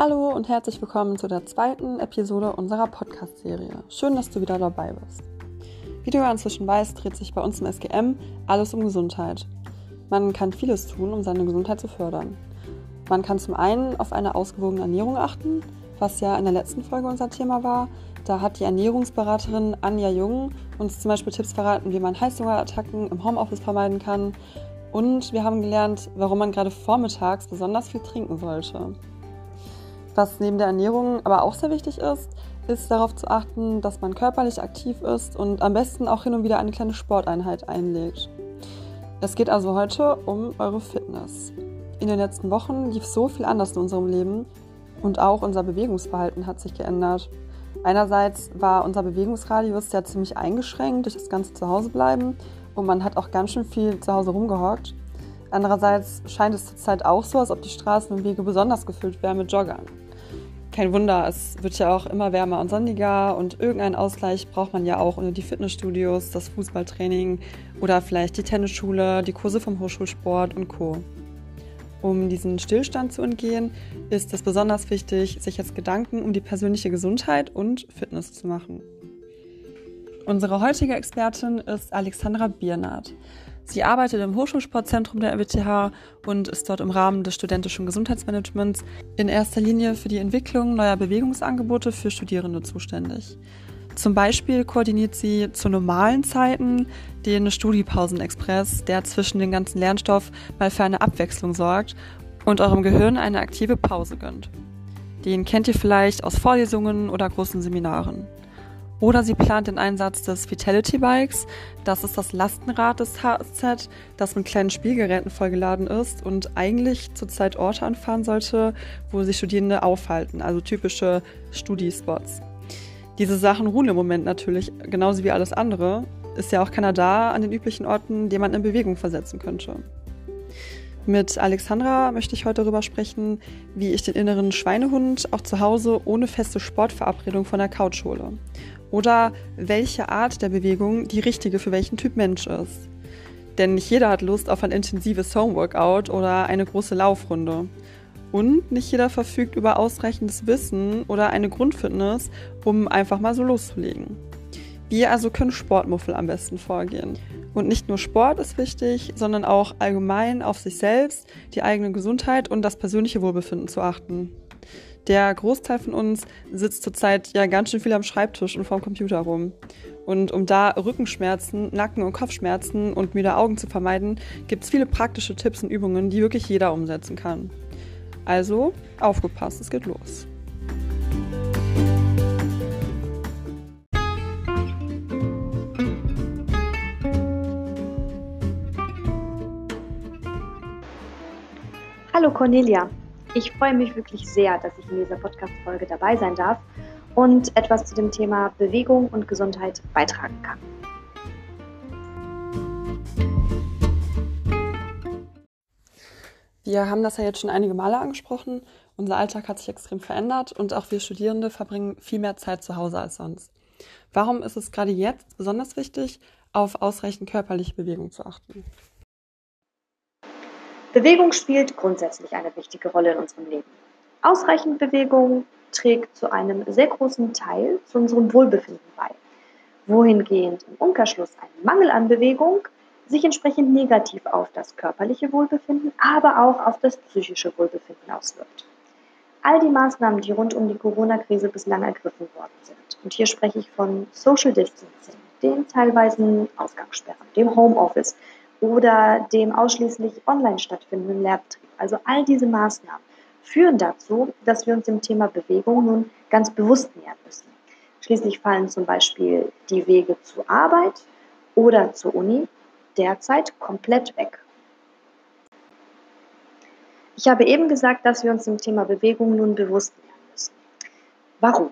Hallo und herzlich willkommen zu der zweiten Episode unserer Podcast-Serie. Schön, dass du wieder dabei bist. Wie du ja inzwischen weißt, dreht sich bei uns im SGM alles um Gesundheit. Man kann vieles tun, um seine Gesundheit zu fördern. Man kann zum einen auf eine ausgewogene Ernährung achten, was ja in der letzten Folge unser Thema war. Da hat die Ernährungsberaterin Anja Jung uns zum Beispiel Tipps verraten, wie man Heißhungerattacken im Homeoffice vermeiden kann. Und wir haben gelernt, warum man gerade vormittags besonders viel trinken sollte. Was neben der Ernährung aber auch sehr wichtig ist, ist darauf zu achten, dass man körperlich aktiv ist und am besten auch hin und wieder eine kleine Sporteinheit einlegt. Es geht also heute um eure Fitness. In den letzten Wochen lief so viel anders in unserem Leben und auch unser Bewegungsverhalten hat sich geändert. Einerseits war unser Bewegungsradius ja ziemlich eingeschränkt durch das ganze Zuhausebleiben und man hat auch ganz schön viel zu Hause rumgehockt. Andererseits scheint es zurzeit auch so, als ob die Straßen und Wege besonders gefüllt wären mit Joggern kein Wunder, es wird ja auch immer wärmer und sonniger und irgendeinen Ausgleich braucht man ja auch ohne die Fitnessstudios, das Fußballtraining oder vielleicht die Tennisschule, die Kurse vom Hochschulsport und Co. Um diesen Stillstand zu entgehen, ist es besonders wichtig, sich jetzt Gedanken um die persönliche Gesundheit und Fitness zu machen. Unsere heutige Expertin ist Alexandra Biernat. Sie arbeitet im Hochschulsportzentrum der RWTH und ist dort im Rahmen des studentischen Gesundheitsmanagements in erster Linie für die Entwicklung neuer Bewegungsangebote für Studierende zuständig. Zum Beispiel koordiniert sie zu normalen Zeiten den Studiepausenexpress, der zwischen den ganzen Lernstoff mal für eine Abwechslung sorgt und eurem Gehirn eine aktive Pause gönnt. Den kennt ihr vielleicht aus Vorlesungen oder großen Seminaren. Oder sie plant den Einsatz des Vitality Bikes. Das ist das Lastenrad des HSZ, das mit kleinen Spielgeräten vollgeladen ist und eigentlich zurzeit Orte anfahren sollte, wo sich Studierende aufhalten, also typische Studiespots. Diese Sachen ruhen im Moment natürlich, genauso wie alles andere. Ist ja auch keiner da an den üblichen Orten, den man in Bewegung versetzen könnte. Mit Alexandra möchte ich heute darüber sprechen, wie ich den inneren Schweinehund auch zu Hause ohne feste Sportverabredung von der Couch hole oder welche Art der Bewegung die richtige für welchen Typ Mensch ist. Denn nicht jeder hat Lust auf ein intensives Homeworkout oder eine große Laufrunde. Und nicht jeder verfügt über ausreichendes Wissen oder eine Grundfitness, um einfach mal so loszulegen. Wir also können Sportmuffel am besten vorgehen. Und nicht nur Sport ist wichtig, sondern auch allgemein auf sich selbst, die eigene Gesundheit und das persönliche Wohlbefinden zu achten. Der Großteil von uns sitzt zurzeit ja ganz schön viel am Schreibtisch und vorm Computer rum. Und um da Rückenschmerzen, Nacken- und Kopfschmerzen und müde Augen zu vermeiden, gibt es viele praktische Tipps und Übungen, die wirklich jeder umsetzen kann. Also, aufgepasst, es geht los. Hallo Cornelia, ich freue mich wirklich sehr, dass ich in dieser Podcast-Folge dabei sein darf und etwas zu dem Thema Bewegung und Gesundheit beitragen kann. Wir haben das ja jetzt schon einige Male angesprochen. Unser Alltag hat sich extrem verändert und auch wir Studierende verbringen viel mehr Zeit zu Hause als sonst. Warum ist es gerade jetzt besonders wichtig, auf ausreichend körperliche Bewegung zu achten? Bewegung spielt grundsätzlich eine wichtige Rolle in unserem Leben. Ausreichend Bewegung trägt zu einem sehr großen Teil zu unserem Wohlbefinden bei, wohingehend im Umkehrschluss ein Mangel an Bewegung sich entsprechend negativ auf das körperliche Wohlbefinden, aber auch auf das psychische Wohlbefinden auswirkt. All die Maßnahmen, die rund um die Corona-Krise bislang ergriffen worden sind, und hier spreche ich von Social Distancing, den teilweisen Ausgangssperren, dem Homeoffice, oder dem ausschließlich online stattfindenden Lehrbetrieb. Also all diese Maßnahmen führen dazu, dass wir uns dem Thema Bewegung nun ganz bewusst nähern müssen. Schließlich fallen zum Beispiel die Wege zur Arbeit oder zur Uni derzeit komplett weg. Ich habe eben gesagt, dass wir uns dem Thema Bewegung nun bewusst nähern müssen. Warum?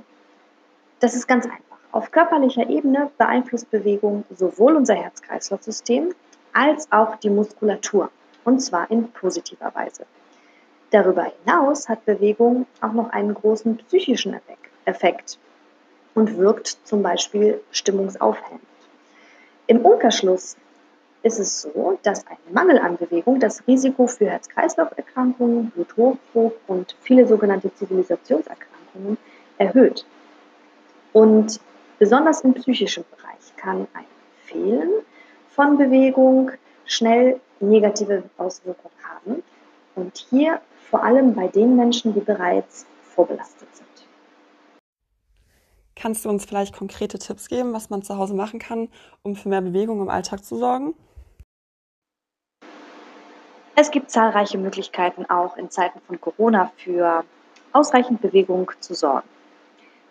Das ist ganz einfach. Auf körperlicher Ebene beeinflusst Bewegung sowohl unser Herz-Kreislauf-System als auch die Muskulatur, und zwar in positiver Weise. Darüber hinaus hat Bewegung auch noch einen großen psychischen Effekt und wirkt zum Beispiel stimmungsaufhellend. Im Umkehrschluss ist es so, dass ein Mangel an Bewegung das Risiko für Herz-Kreislauf-Erkrankungen, Bluthochdruck und viele sogenannte Zivilisationserkrankungen erhöht. Und besonders im psychischen Bereich kann ein Fehlen von Bewegung schnell negative Auswirkungen haben. Und hier vor allem bei den Menschen, die bereits vorbelastet sind. Kannst du uns vielleicht konkrete Tipps geben, was man zu Hause machen kann, um für mehr Bewegung im Alltag zu sorgen? Es gibt zahlreiche Möglichkeiten, auch in Zeiten von Corona für ausreichend Bewegung zu sorgen.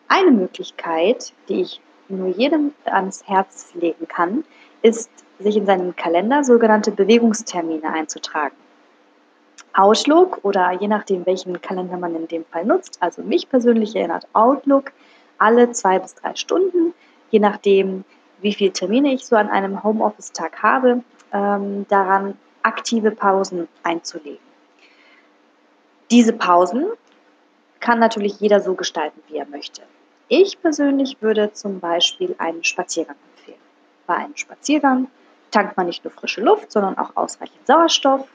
Eine Möglichkeit, die ich nur jedem ans Herz legen kann, ist, sich in seinen Kalender sogenannte Bewegungstermine einzutragen. Outlook oder je nachdem, welchen Kalender man in dem Fall nutzt, also mich persönlich erinnert Outlook alle zwei bis drei Stunden, je nachdem, wie viele Termine ich so an einem Homeoffice-Tag habe, ähm, daran aktive Pausen einzulegen. Diese Pausen kann natürlich jeder so gestalten, wie er möchte. Ich persönlich würde zum Beispiel einen Spaziergang empfehlen. Bei einem Spaziergang tankt man nicht nur frische Luft, sondern auch ausreichend Sauerstoff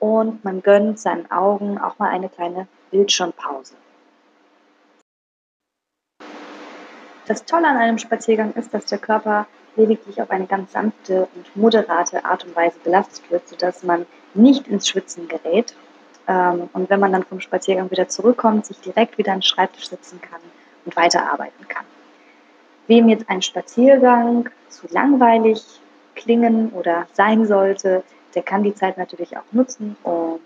und man gönnt seinen Augen auch mal eine kleine Bildschirmpause. Das Tolle an einem Spaziergang ist, dass der Körper lediglich auf eine ganz sanfte und moderate Art und Weise belastet wird, sodass man nicht ins Schwitzen gerät. Ähm, und wenn man dann vom Spaziergang wieder zurückkommt, sich direkt wieder an den Schreibtisch setzen kann und weiterarbeiten kann. Wem jetzt ein Spaziergang zu langweilig klingen oder sein sollte, der kann die Zeit natürlich auch nutzen, um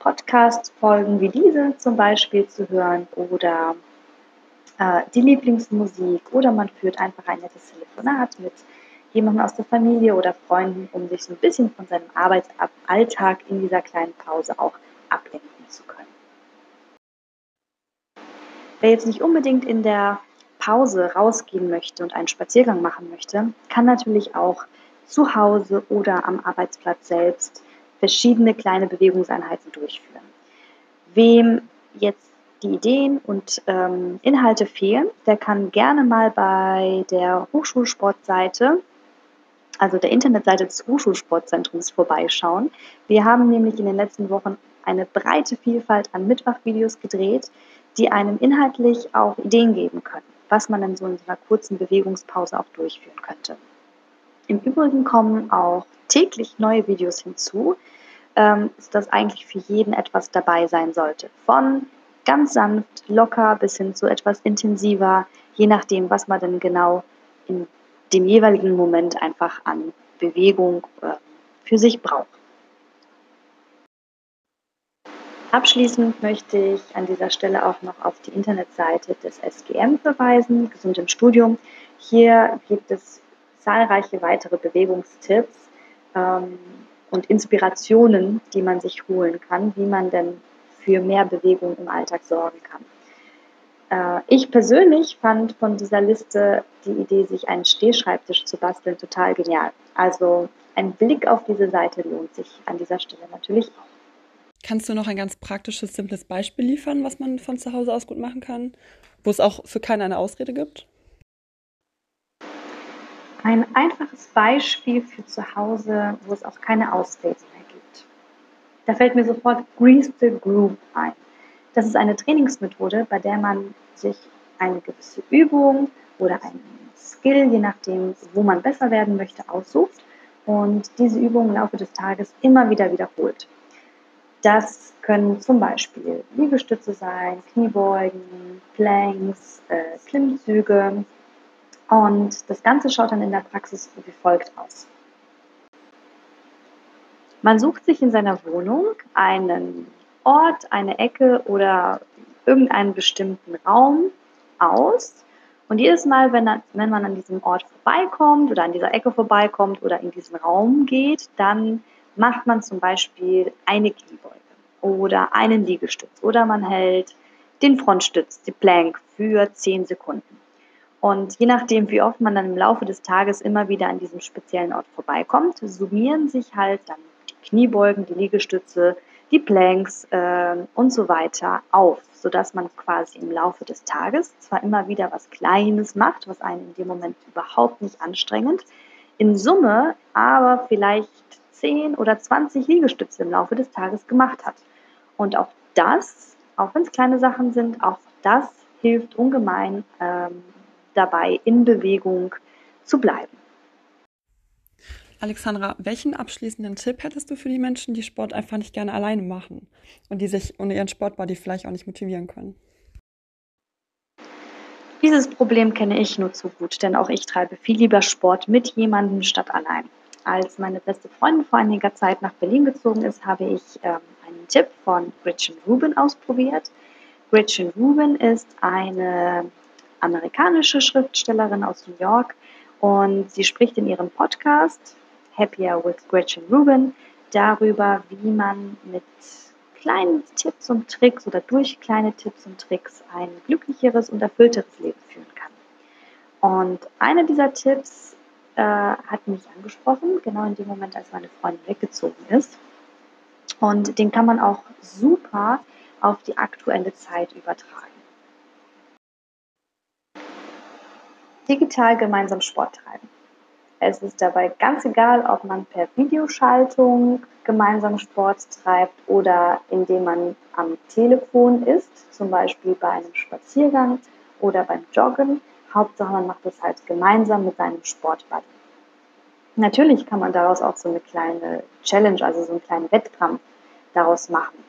Podcast-Folgen wie diese zum Beispiel zu hören oder äh, die Lieblingsmusik oder man führt einfach ein nettes Telefonat mit jemandem aus der Familie oder Freunden, um sich so ein bisschen von seinem Arbeitsalltag in dieser kleinen Pause auch ablenken zu können. Wer jetzt nicht unbedingt in der Pause rausgehen möchte und einen Spaziergang machen möchte, kann natürlich auch zu Hause oder am Arbeitsplatz selbst verschiedene kleine Bewegungseinheiten durchführen. Wem jetzt die Ideen und ähm, Inhalte fehlen, der kann gerne mal bei der Hochschulsportseite, also der Internetseite des Hochschulsportzentrums vorbeischauen. Wir haben nämlich in den letzten Wochen eine breite Vielfalt an Mitmachvideos gedreht, die einem inhaltlich auch Ideen geben können, was man in so einer kurzen Bewegungspause auch durchführen könnte. Im Übrigen kommen auch täglich neue Videos hinzu, ähm, dass eigentlich für jeden etwas dabei sein sollte. Von ganz sanft, locker bis hin zu etwas intensiver, je nachdem, was man denn genau in dem jeweiligen Moment einfach an Bewegung äh, für sich braucht. Abschließend möchte ich an dieser Stelle auch noch auf die Internetseite des SGM verweisen, Gesund im Studium. Hier gibt es zahlreiche weitere Bewegungstipps ähm, und Inspirationen, die man sich holen kann, wie man denn für mehr Bewegung im Alltag sorgen kann. Äh, ich persönlich fand von dieser Liste die Idee, sich einen Stehschreibtisch zu basteln, total genial. Also ein Blick auf diese Seite lohnt sich an dieser Stelle natürlich auch. Kannst du noch ein ganz praktisches, simples Beispiel liefern, was man von zu Hause aus gut machen kann, wo es auch für keinen eine Ausrede gibt? Ein einfaches Beispiel für zu Hause, wo es auch keine Ausrede mehr gibt. Da fällt mir sofort Grease the Groove ein. Das ist eine Trainingsmethode, bei der man sich eine gewisse Übung oder einen Skill, je nachdem, wo man besser werden möchte, aussucht und diese Übung im Laufe des Tages immer wieder wiederholt. Das können zum Beispiel Liegestütze sein, Kniebeugen, Planks, äh, Klimmzüge. Und das Ganze schaut dann in der Praxis wie folgt aus. Man sucht sich in seiner Wohnung einen Ort, eine Ecke oder irgendeinen bestimmten Raum aus. Und jedes Mal, wenn, wenn man an diesem Ort vorbeikommt oder an dieser Ecke vorbeikommt oder in diesen Raum geht, dann macht man zum Beispiel eine Kniebeuge oder einen Liegestütz oder man hält den Frontstütz, die Plank für 10 Sekunden. Und je nachdem, wie oft man dann im Laufe des Tages immer wieder an diesem speziellen Ort vorbeikommt, summieren sich halt dann die Kniebeugen, die Liegestütze, die Planks äh, und so weiter auf, sodass man quasi im Laufe des Tages zwar immer wieder was Kleines macht, was einen in dem Moment überhaupt nicht anstrengend in Summe aber vielleicht 10 oder 20 Liegestütze im Laufe des Tages gemacht hat. Und auch das, auch wenn es kleine Sachen sind, auch das hilft ungemein ähm, dabei, in Bewegung zu bleiben. Alexandra, welchen abschließenden Tipp hättest du für die Menschen, die Sport einfach nicht gerne alleine machen und die sich ohne ihren Sportbody vielleicht auch nicht motivieren können? Dieses Problem kenne ich nur zu gut, denn auch ich treibe viel lieber Sport mit jemandem statt allein. Als meine beste Freundin vor einiger Zeit nach Berlin gezogen ist, habe ich ähm, einen Tipp von Gretchen Rubin ausprobiert. Gretchen Rubin ist eine amerikanische Schriftstellerin aus New York und sie spricht in ihrem Podcast Happier with Gretchen Rubin darüber, wie man mit kleinen Tipps und Tricks oder durch kleine Tipps und Tricks ein glücklicheres und erfüllteres Leben führen kann. Und einer dieser Tipps äh, hat mich angesprochen, genau in dem Moment, als meine Freundin weggezogen ist. Und den kann man auch super auf die aktuelle Zeit übertragen. Digital gemeinsam Sport treiben. Es ist dabei ganz egal, ob man per Videoschaltung gemeinsam Sport treibt oder indem man am Telefon ist, zum Beispiel bei einem Spaziergang oder beim Joggen. Hauptsache, man macht es halt gemeinsam mit seinem Sportbuddy. Natürlich kann man daraus auch so eine kleine Challenge, also so einen kleinen Wettkampf daraus machen.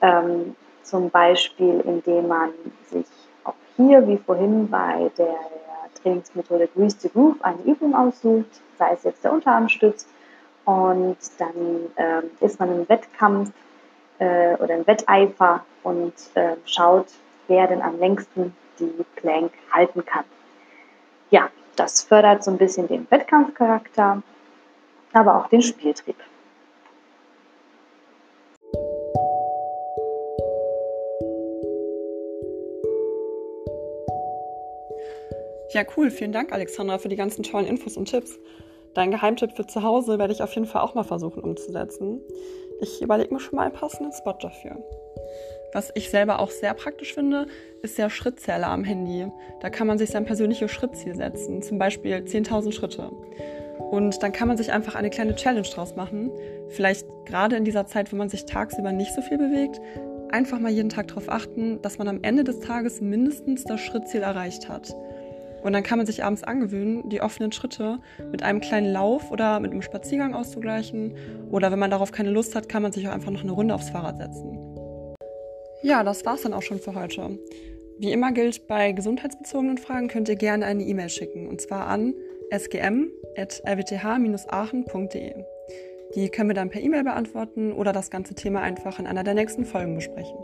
Ähm, zum Beispiel, indem man sich auch hier, wie vorhin bei der Trainingsmethode Grease the Groove, eine Übung aussucht, sei es jetzt der Unterarmstütz, und dann äh, ist man im Wettkampf äh, oder im Wetteifer und äh, schaut, wer denn am längsten die Plank halten kann. Ja, das fördert so ein bisschen den Wettkampfcharakter, aber auch den Spieltrieb. Ja, cool. Vielen Dank, Alexandra, für die ganzen tollen Infos und Tipps. Dein Geheimtipp für zu Hause werde ich auf jeden Fall auch mal versuchen umzusetzen. Ich überlege mir schon mal einen passenden Spot dafür. Was ich selber auch sehr praktisch finde, ist der Schrittzähler am Handy. Da kann man sich sein persönliches Schrittziel setzen, zum Beispiel 10.000 Schritte. Und dann kann man sich einfach eine kleine Challenge draus machen. Vielleicht gerade in dieser Zeit, wo man sich tagsüber nicht so viel bewegt, einfach mal jeden Tag darauf achten, dass man am Ende des Tages mindestens das Schrittziel erreicht hat. Und dann kann man sich abends angewöhnen, die offenen Schritte mit einem kleinen Lauf oder mit einem Spaziergang auszugleichen. Oder wenn man darauf keine Lust hat, kann man sich auch einfach noch eine Runde aufs Fahrrad setzen. Ja, das war's dann auch schon für heute. Wie immer gilt, bei gesundheitsbezogenen Fragen könnt ihr gerne eine E-Mail schicken. Und zwar an sgm.rwth-aachen.de. Die können wir dann per E-Mail beantworten oder das ganze Thema einfach in einer der nächsten Folgen besprechen.